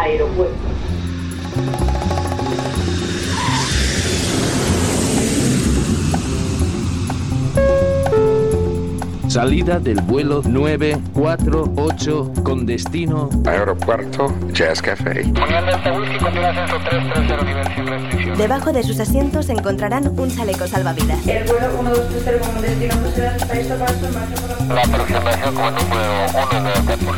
Aeropuerto. Salida del vuelo 948 con destino Aeropuerto Jazz Café. Debajo de sus asientos encontrarán un chaleco salvavidas. El vuelo 1230 con destino la La aproximación como número 1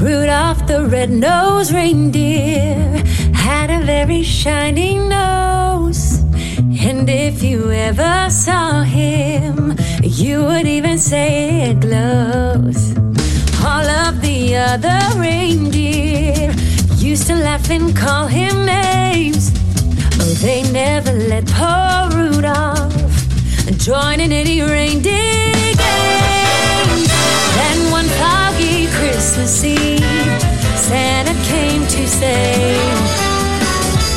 Rudolph the red-nosed reindeer had a very shining nose. And if you ever saw him, you would even say it glows. All of the other reindeer used to laugh and call him names. Oh, they never let poor Rudolph join in any reindeer games. Christmas Eve, Santa came to say,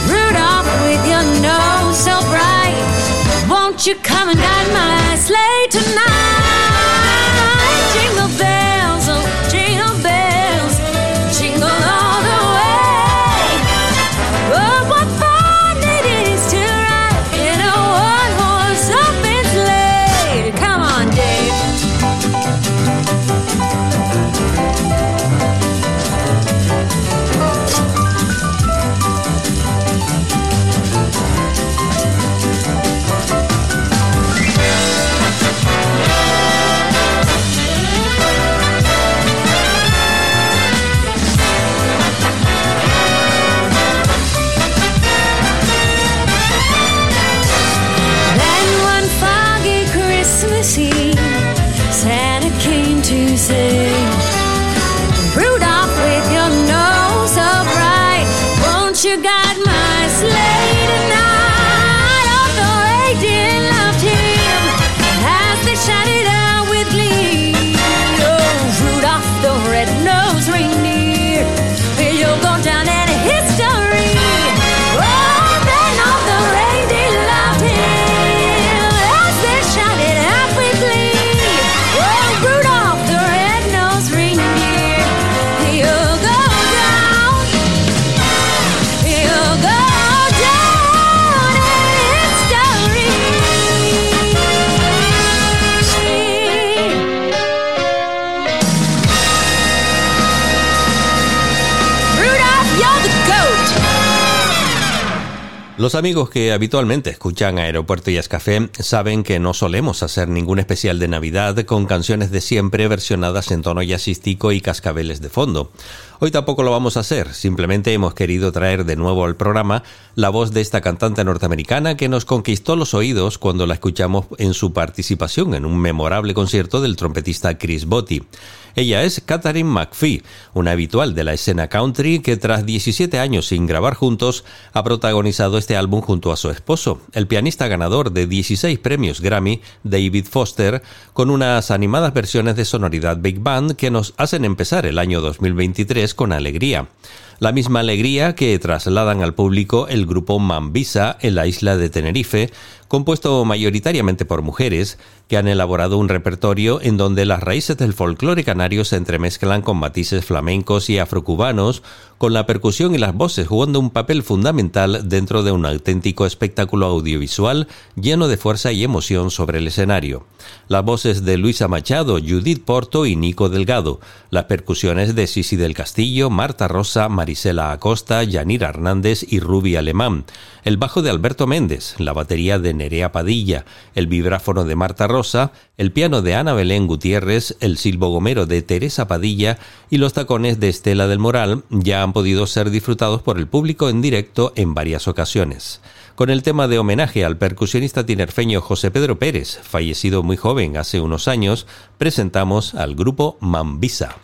Rudolph, with your nose so bright, won't you come and guide my sleigh tonight? Los amigos que habitualmente escuchan Aeropuerto y Escafé saben que no solemos hacer ningún especial de Navidad con canciones de siempre versionadas en tono jazzístico y cascabeles de fondo. Hoy tampoco lo vamos a hacer, simplemente hemos querido traer de nuevo al programa la voz de esta cantante norteamericana que nos conquistó los oídos cuando la escuchamos en su participación en un memorable concierto del trompetista Chris Botti. Ella es Katharine McPhee, una habitual de la escena country que tras 17 años sin grabar juntos ha protagonizado este álbum junto a su esposo, el pianista ganador de 16 premios Grammy, David Foster, con unas animadas versiones de sonoridad Big Band que nos hacen empezar el año 2023 con alegría. La misma alegría que trasladan al público el grupo Mambisa en la isla de Tenerife, compuesto mayoritariamente por mujeres, que han elaborado un repertorio en donde las raíces del folclore canario se entremezclan con matices flamencos y afrocubanos, con la percusión y las voces jugando un papel fundamental dentro de un auténtico espectáculo audiovisual lleno de fuerza y emoción sobre el escenario. Las voces de Luisa Machado, Judith Porto y Nico Delgado, las percusiones de Sisi del Castillo, Marta Rosa, Marisela Acosta, Yanira Hernández y Ruby Alemán, el bajo de Alberto Méndez, la batería de Nerea Padilla, el vibráfono de Marta Rosa, el piano de Ana Belén Gutiérrez, el silbo gomero de Teresa Padilla y los tacones de Estela del Moral ya han podido ser disfrutados por el público en directo en varias ocasiones. con el tema de homenaje al percusionista tinerfeño José Pedro Pérez, fallecido muy joven hace unos años, presentamos al grupo Mambisa.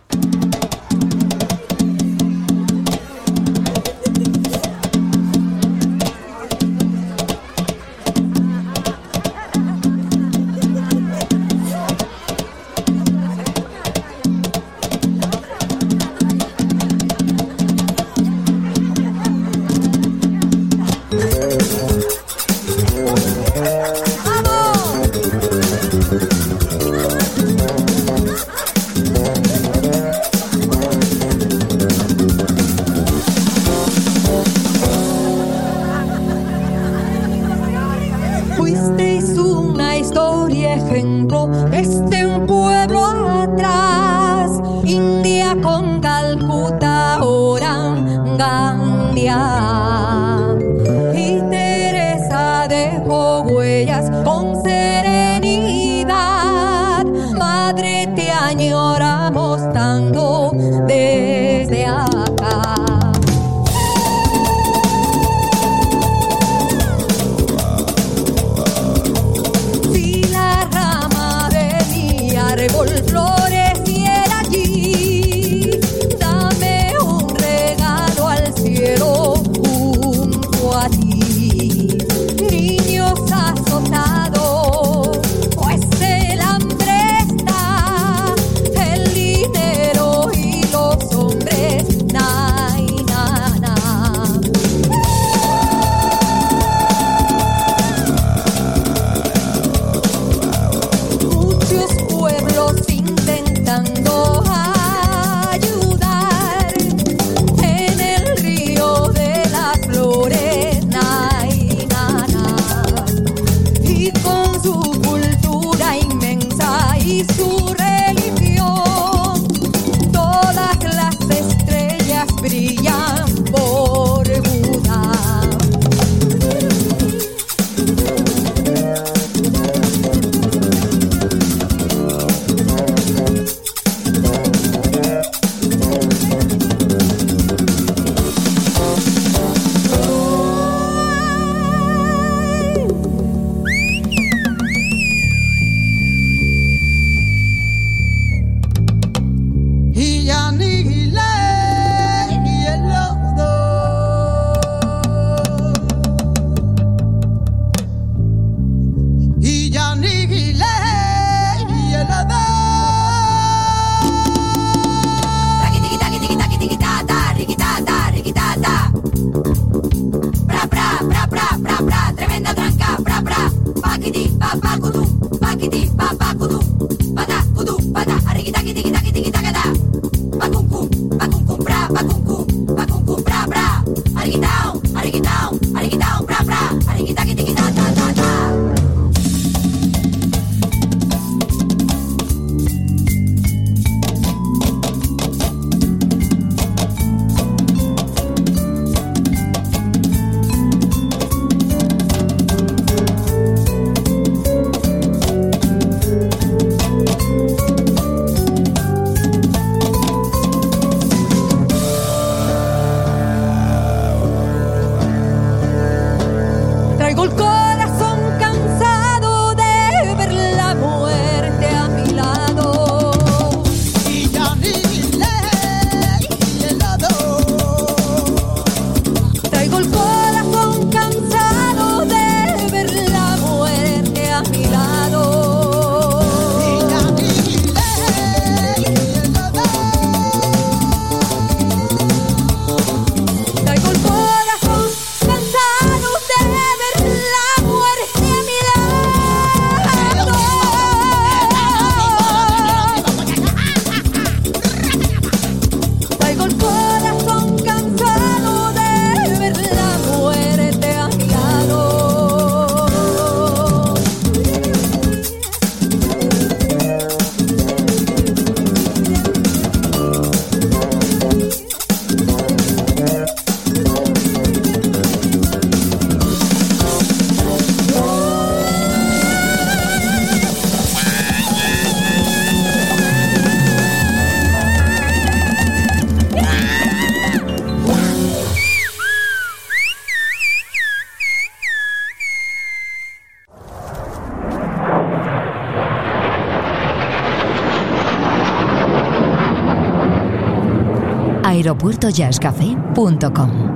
aeropuertojazzcafé.com.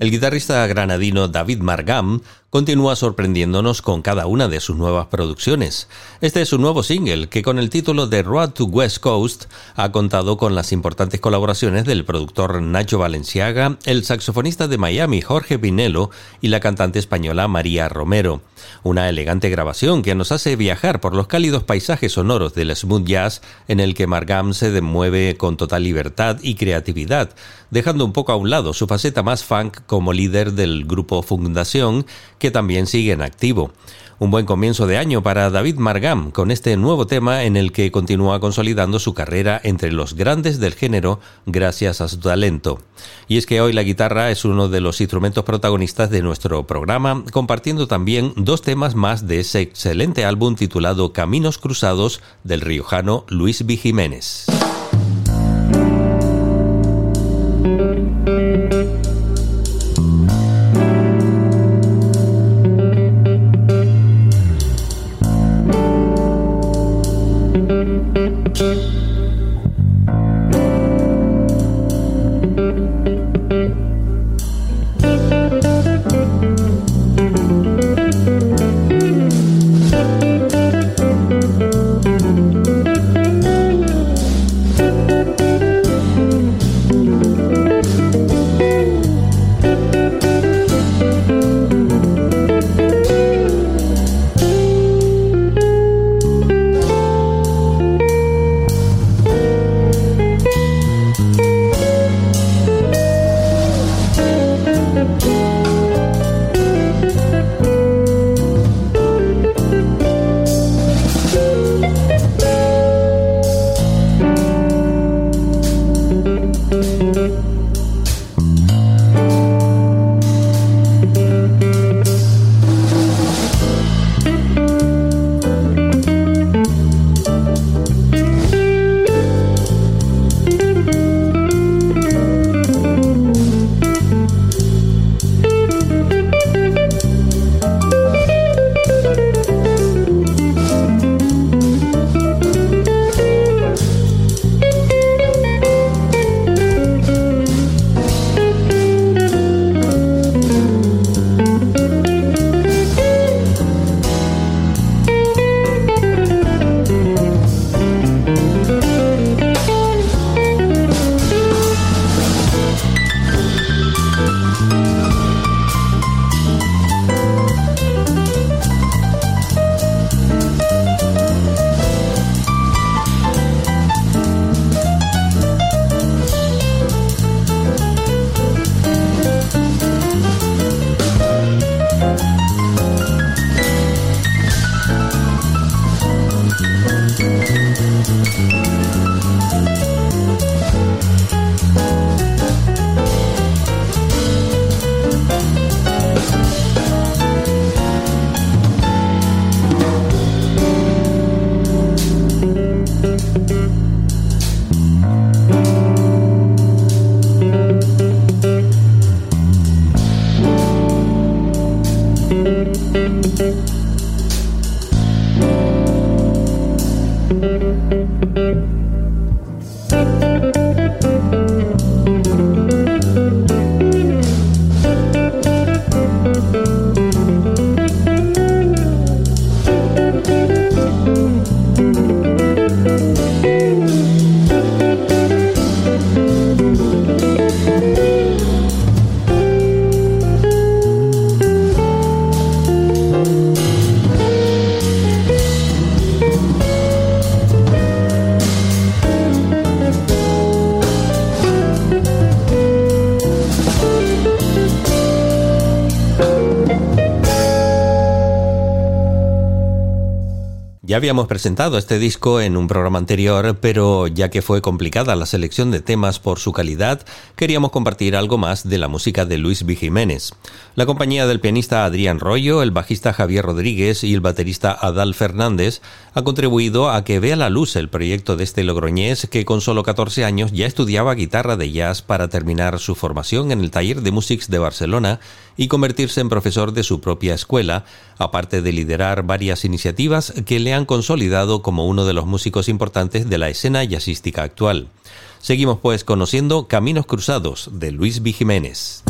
El guitarrista granadino David Margam continúa sorprendiéndonos con cada una de sus nuevas producciones. Este es su nuevo single, que con el título de Road to West Coast ha contado con las importantes colaboraciones del productor Nacho Valenciaga, el saxofonista de Miami Jorge Pinelo y la cantante española María Romero. Una elegante grabación que nos hace viajar por los cálidos paisajes sonoros del smooth jazz en el que Margam se demueve con total libertad y creatividad, dejando un poco a un lado su faceta más funk como líder del grupo Fundación, que también sigue en activo. Un buen comienzo de año para David Margam con este nuevo tema en el que continúa consolidando su carrera entre los grandes del género gracias a su talento. Y es que hoy la guitarra es uno de los instrumentos protagonistas de nuestro programa, compartiendo también dos temas más de ese excelente álbum titulado Caminos Cruzados del riojano Luis V. Müzik habíamos presentado este disco en un programa anterior, pero ya que fue complicada la selección de temas por su calidad, queríamos compartir algo más de la música de Luis V. Jiménez. La compañía del pianista Adrián Rollo, el bajista Javier Rodríguez y el baterista Adal Fernández ha contribuido a que vea la luz el proyecto de este logroñés que con solo 14 años ya estudiaba guitarra de jazz para terminar su formación en el taller de Musics de Barcelona y convertirse en profesor de su propia escuela, aparte de liderar varias iniciativas que le han consolidado como uno de los músicos importantes de la escena jazzística actual. Seguimos pues conociendo Caminos Cruzados de Luis V. Jiménez.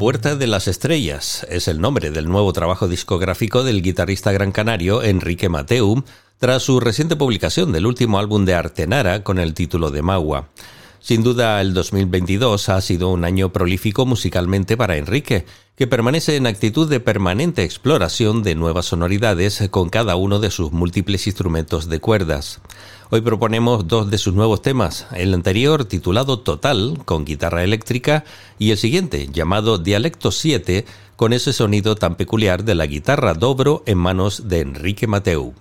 Puerta de las Estrellas es el nombre del nuevo trabajo discográfico del guitarrista gran canario Enrique Mateu, tras su reciente publicación del último álbum de Artenara con el título de Magua. Sin duda, el 2022 ha sido un año prolífico musicalmente para Enrique, que permanece en actitud de permanente exploración de nuevas sonoridades con cada uno de sus múltiples instrumentos de cuerdas. Hoy proponemos dos de sus nuevos temas, el anterior titulado Total, con guitarra eléctrica, y el siguiente, llamado Dialecto 7, con ese sonido tan peculiar de la guitarra dobro en manos de Enrique Mateu.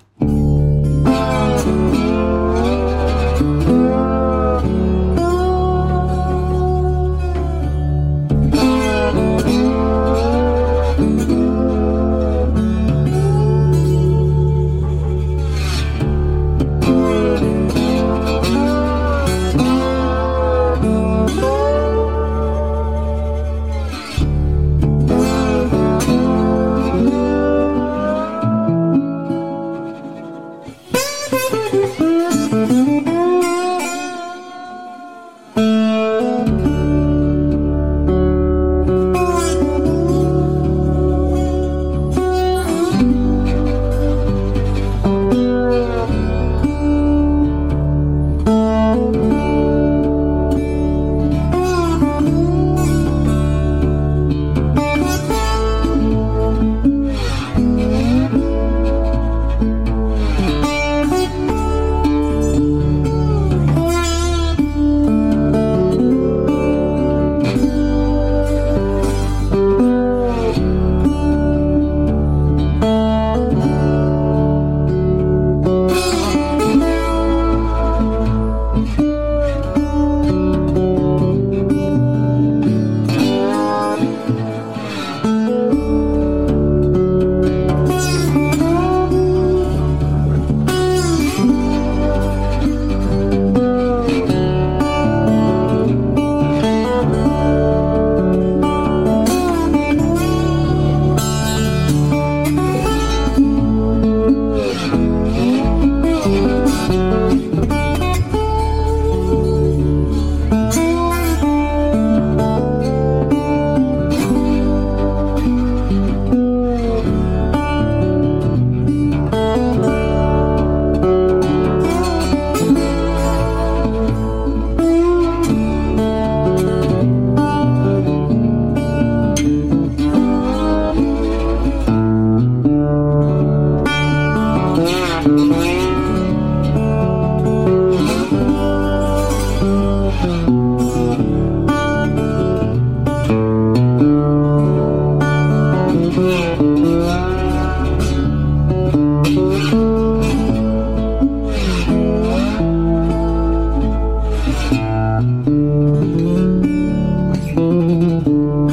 Mm-hmm.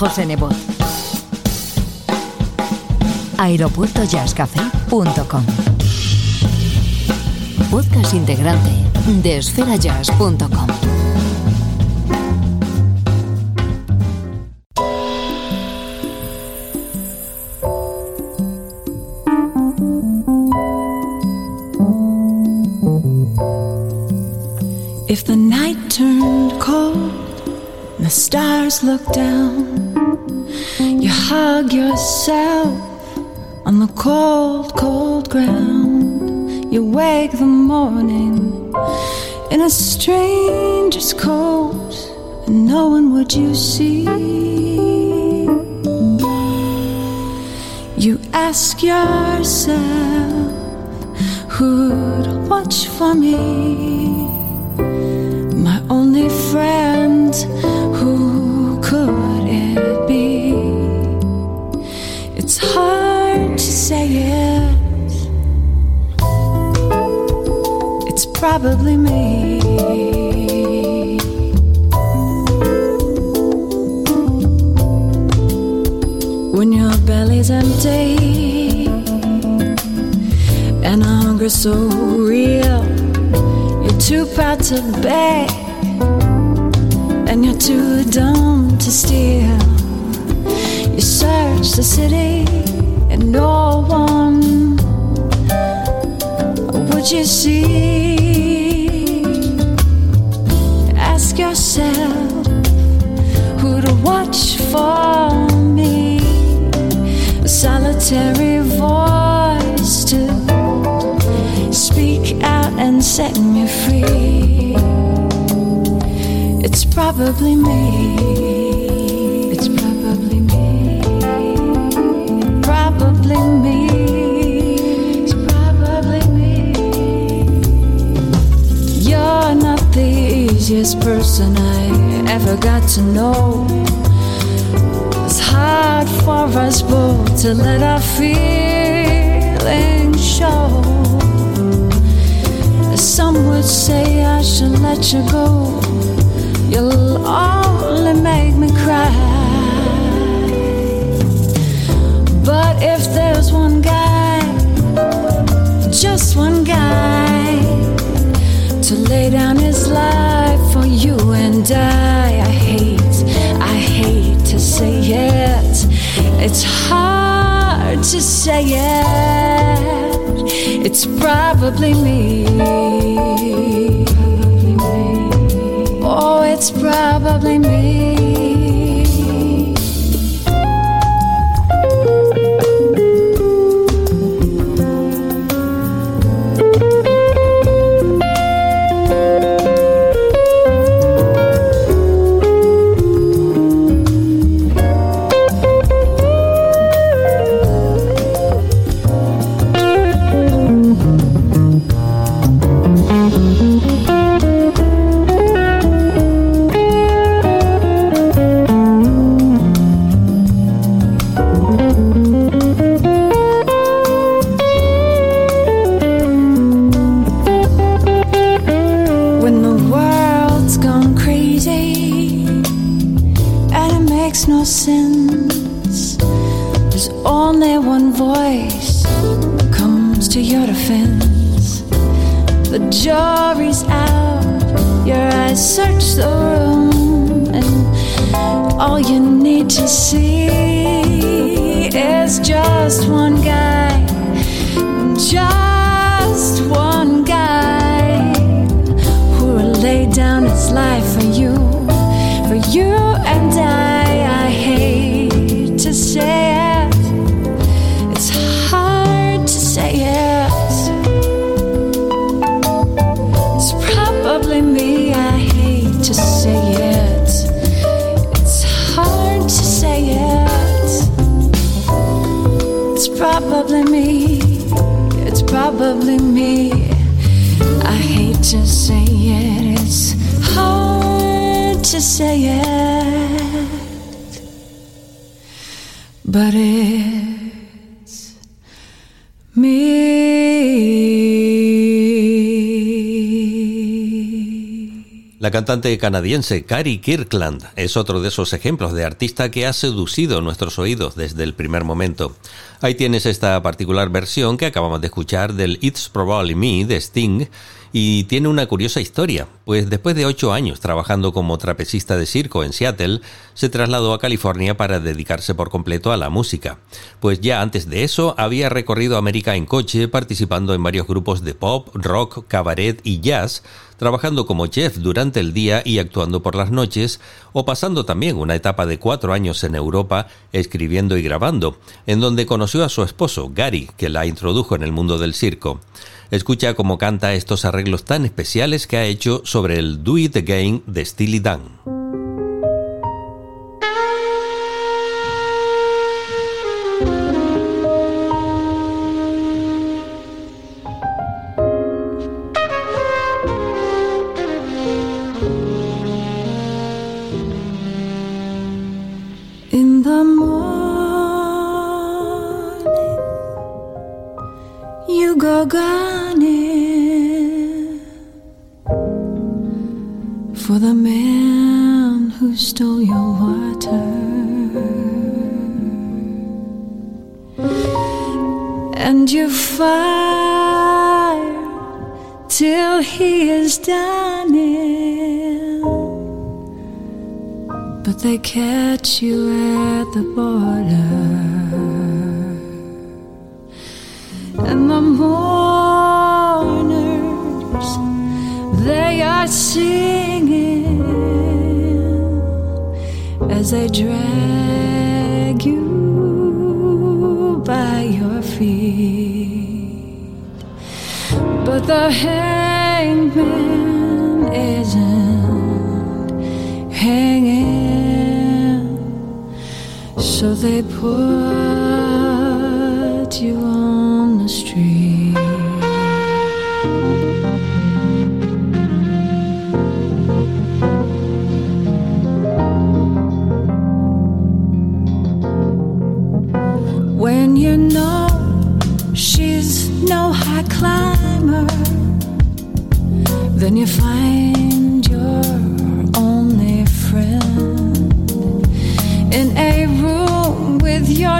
José Nebot. aeropuertojazzcafé.com Podcast integrante de esferajazz.com. If the night turned cold the stars looked down, you hug yourself on the cold, cold ground. You wake the morning in a stranger's coat, and no one would you see. You ask yourself, who'd watch for me? My only friend, probably me. When your belly's empty and hunger so real you're too proud to beg, and you're too dumb to steal. You search the city, and no one would you see. Watch for me. A solitary voice to speak out and set me free. It's probably me. It's probably me. Probably me. It's probably me. You're not the easiest person I ever got to know. It's hard for us both to let our feelings show. Some would say I should let you go. You'll only make me cry. But if there's one guy, just one guy, to lay down his life for you and I, I hate, I hate to say it. It's hard to say it. It's probably me. Oh, it's probably me. To your defense. The jury's out, your eyes search the room, and all you need to see is just one guy, just La cantante canadiense Carrie Kirkland es otro de esos ejemplos de artista que ha seducido nuestros oídos desde el primer momento. Ahí tienes esta particular versión que acabamos de escuchar del It's Probably Me de Sting y tiene una curiosa historia, pues después de ocho años trabajando como trapecista de circo en Seattle, se trasladó a California para dedicarse por completo a la música. Pues ya antes de eso había recorrido América en coche, participando en varios grupos de pop, rock, cabaret y jazz, trabajando como chef durante el día y actuando por las noches, o pasando también una etapa de cuatro años en Europa escribiendo y grabando, en donde conoció a su esposo, Gary, que la introdujo en el mundo del circo. Escucha cómo canta estos arreglos tan especiales que ha hecho sobre el Do It Again de Steely Dan.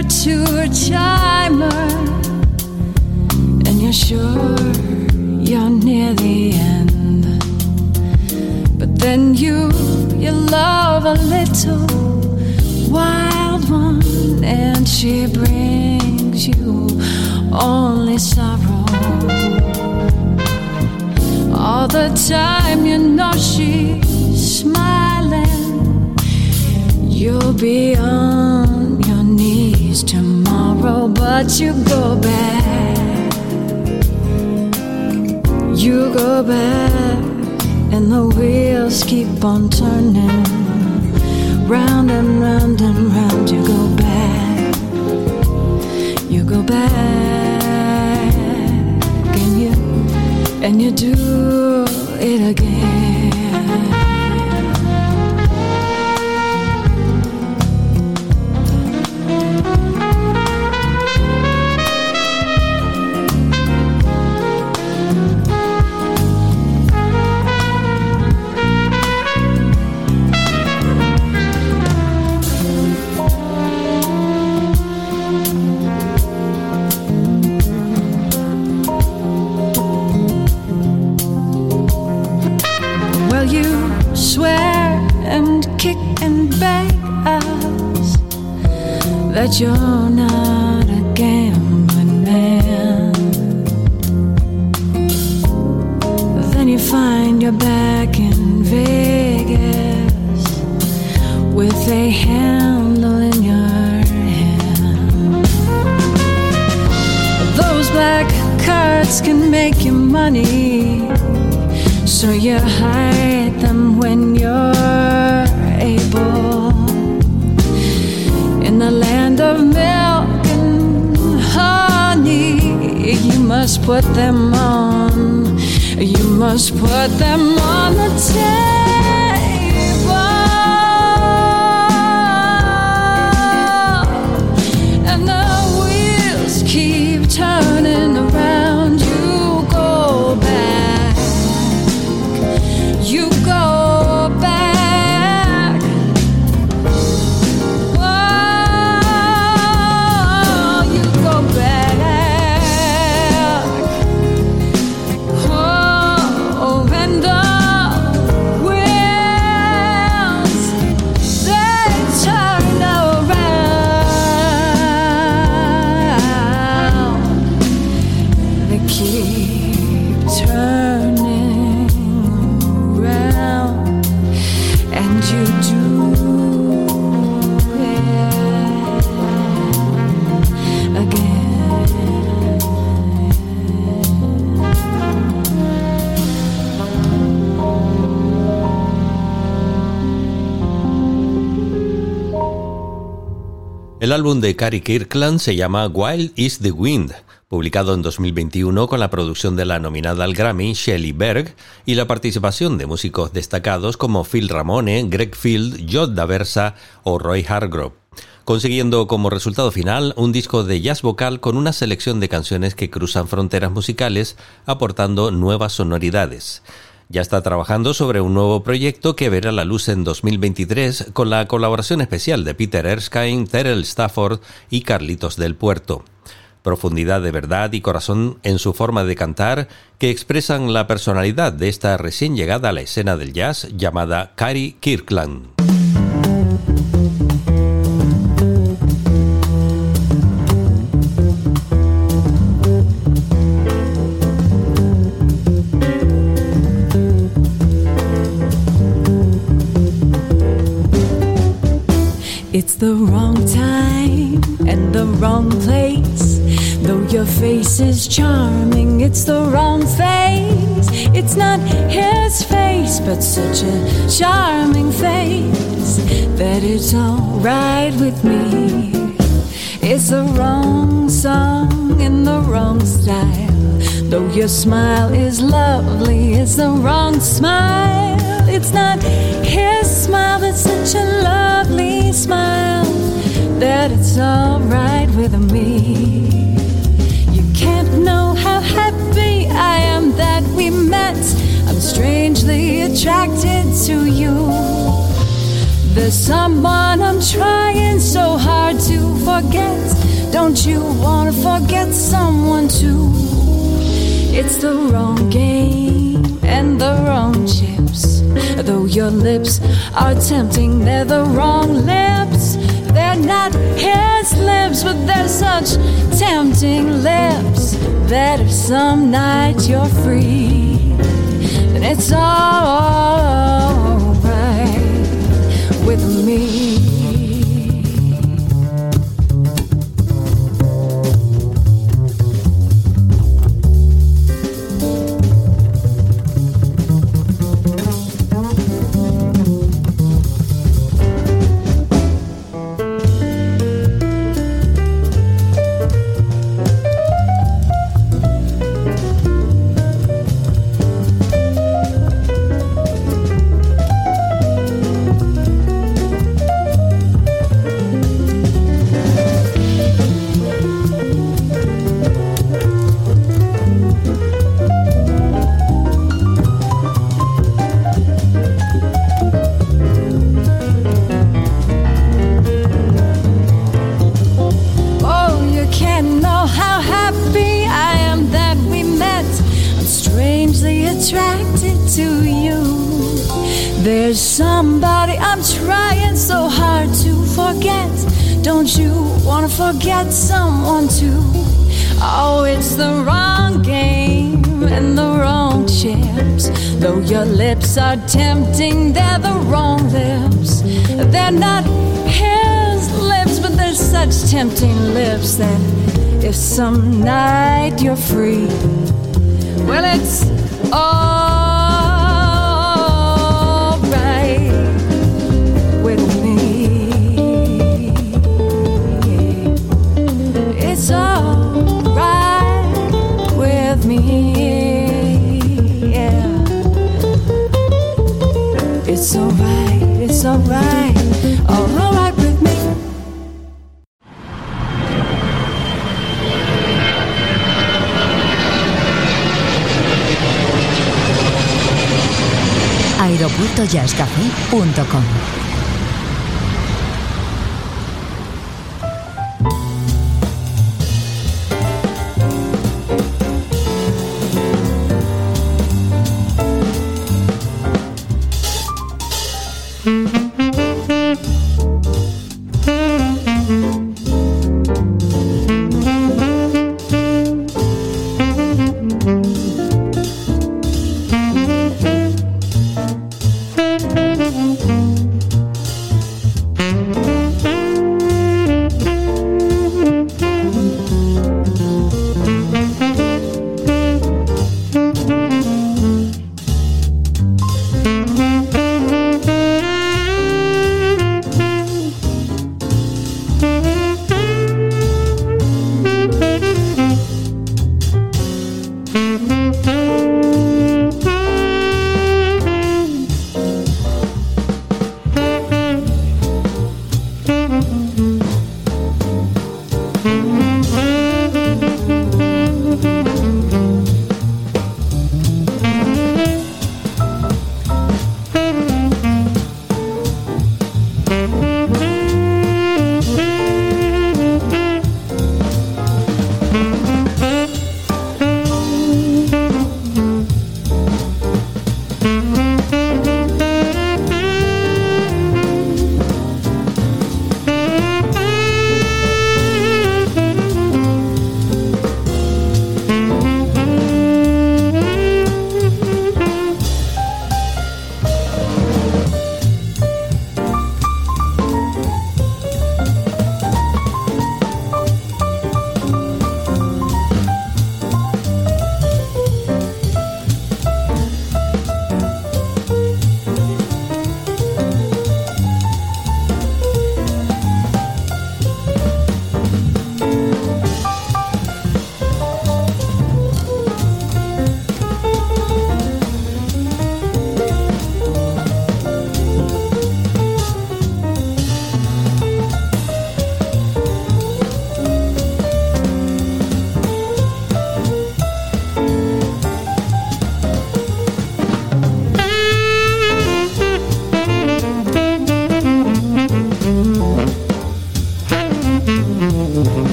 Your two timer, and you're sure you're near the end. But then you you love a little wild one, and she brings you only sorrow. All the time you know she's smiling. You'll be on but you go back. You go back, and the wheels keep on turning. Round and round and round, you go back. You go back, and you, and you do it again. You're not a gambling man. Then you find you're back in Vegas with a handle in your hand. Those black cards can make you money. So you hide them when you're must put them on. You must put them on the table. El álbum de Cary Kirkland se llama Wild is the Wind, publicado en 2021 con la producción de la nominada al Grammy Shelley Berg y la participación de músicos destacados como Phil Ramone, Greg Field, Jod Daversa o Roy Hargrove consiguiendo como resultado final un disco de jazz vocal con una selección de canciones que cruzan fronteras musicales, aportando nuevas sonoridades. Ya está trabajando sobre un nuevo proyecto que verá la luz en 2023 con la colaboración especial de Peter Erskine, Terrell Stafford y Carlitos del Puerto. Profundidad de verdad y corazón en su forma de cantar que expresan la personalidad de esta recién llegada a la escena del jazz llamada Cary Kirkland. It's the wrong time and the wrong place. Though your face is charming, it's the wrong face. It's not his face, but such a charming face that it's alright with me. It's the wrong song in the wrong style. Though your smile is lovely, it's the wrong smile. It's not his smile, but such a lovely smile that it's alright with me. You can't know how happy I am that we met. I'm strangely attracted to you. There's someone I'm trying so hard to forget. Don't you wanna forget someone too? It's the wrong game and the wrong chips. Though your lips are tempting, they're the wrong lips. They're not his lips, but they're such tempting lips that if some night you're free, then it's alright aeropuertojazzcafé.com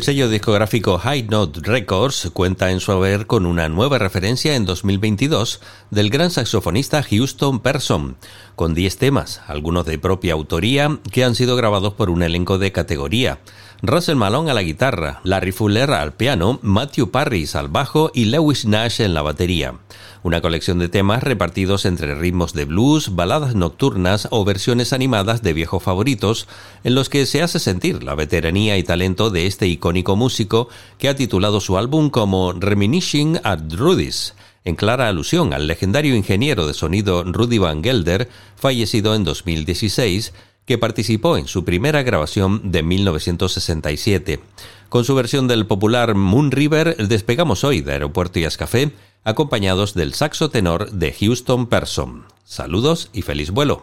El sello discográfico High Note Records cuenta en su haber con una nueva referencia en 2022 del gran saxofonista Houston Person, con 10 temas, algunos de propia autoría, que han sido grabados por un elenco de categoría. Russell Malone a la guitarra, Larry Fuller al piano, Matthew Parris al bajo y Lewis Nash en la batería. Una colección de temas repartidos entre ritmos de blues, baladas nocturnas o versiones animadas de viejos favoritos, en los que se hace sentir la veteranía y talento de este icónico músico que ha titulado su álbum como Reminiscing at Rudy's en clara alusión al legendario ingeniero de sonido Rudy Van Gelder, fallecido en 2016, que participó en su primera grabación de 1967. Con su versión del popular Moon River, despegamos hoy de Aeropuerto y Café, acompañados del saxo tenor de Houston Person. Saludos y feliz vuelo.